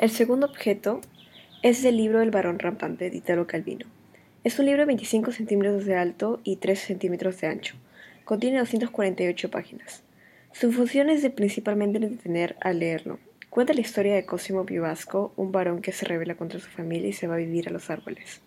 El segundo objeto es el libro El varón rampante de Italo Calvino. Es un libro de 25 centímetros de alto y 3 centímetros de ancho. Contiene 248 páginas. Su función es de principalmente entretener al leerlo. Cuenta la historia de Cosimo Piovasco, un varón que se rebela contra su familia y se va a vivir a los árboles.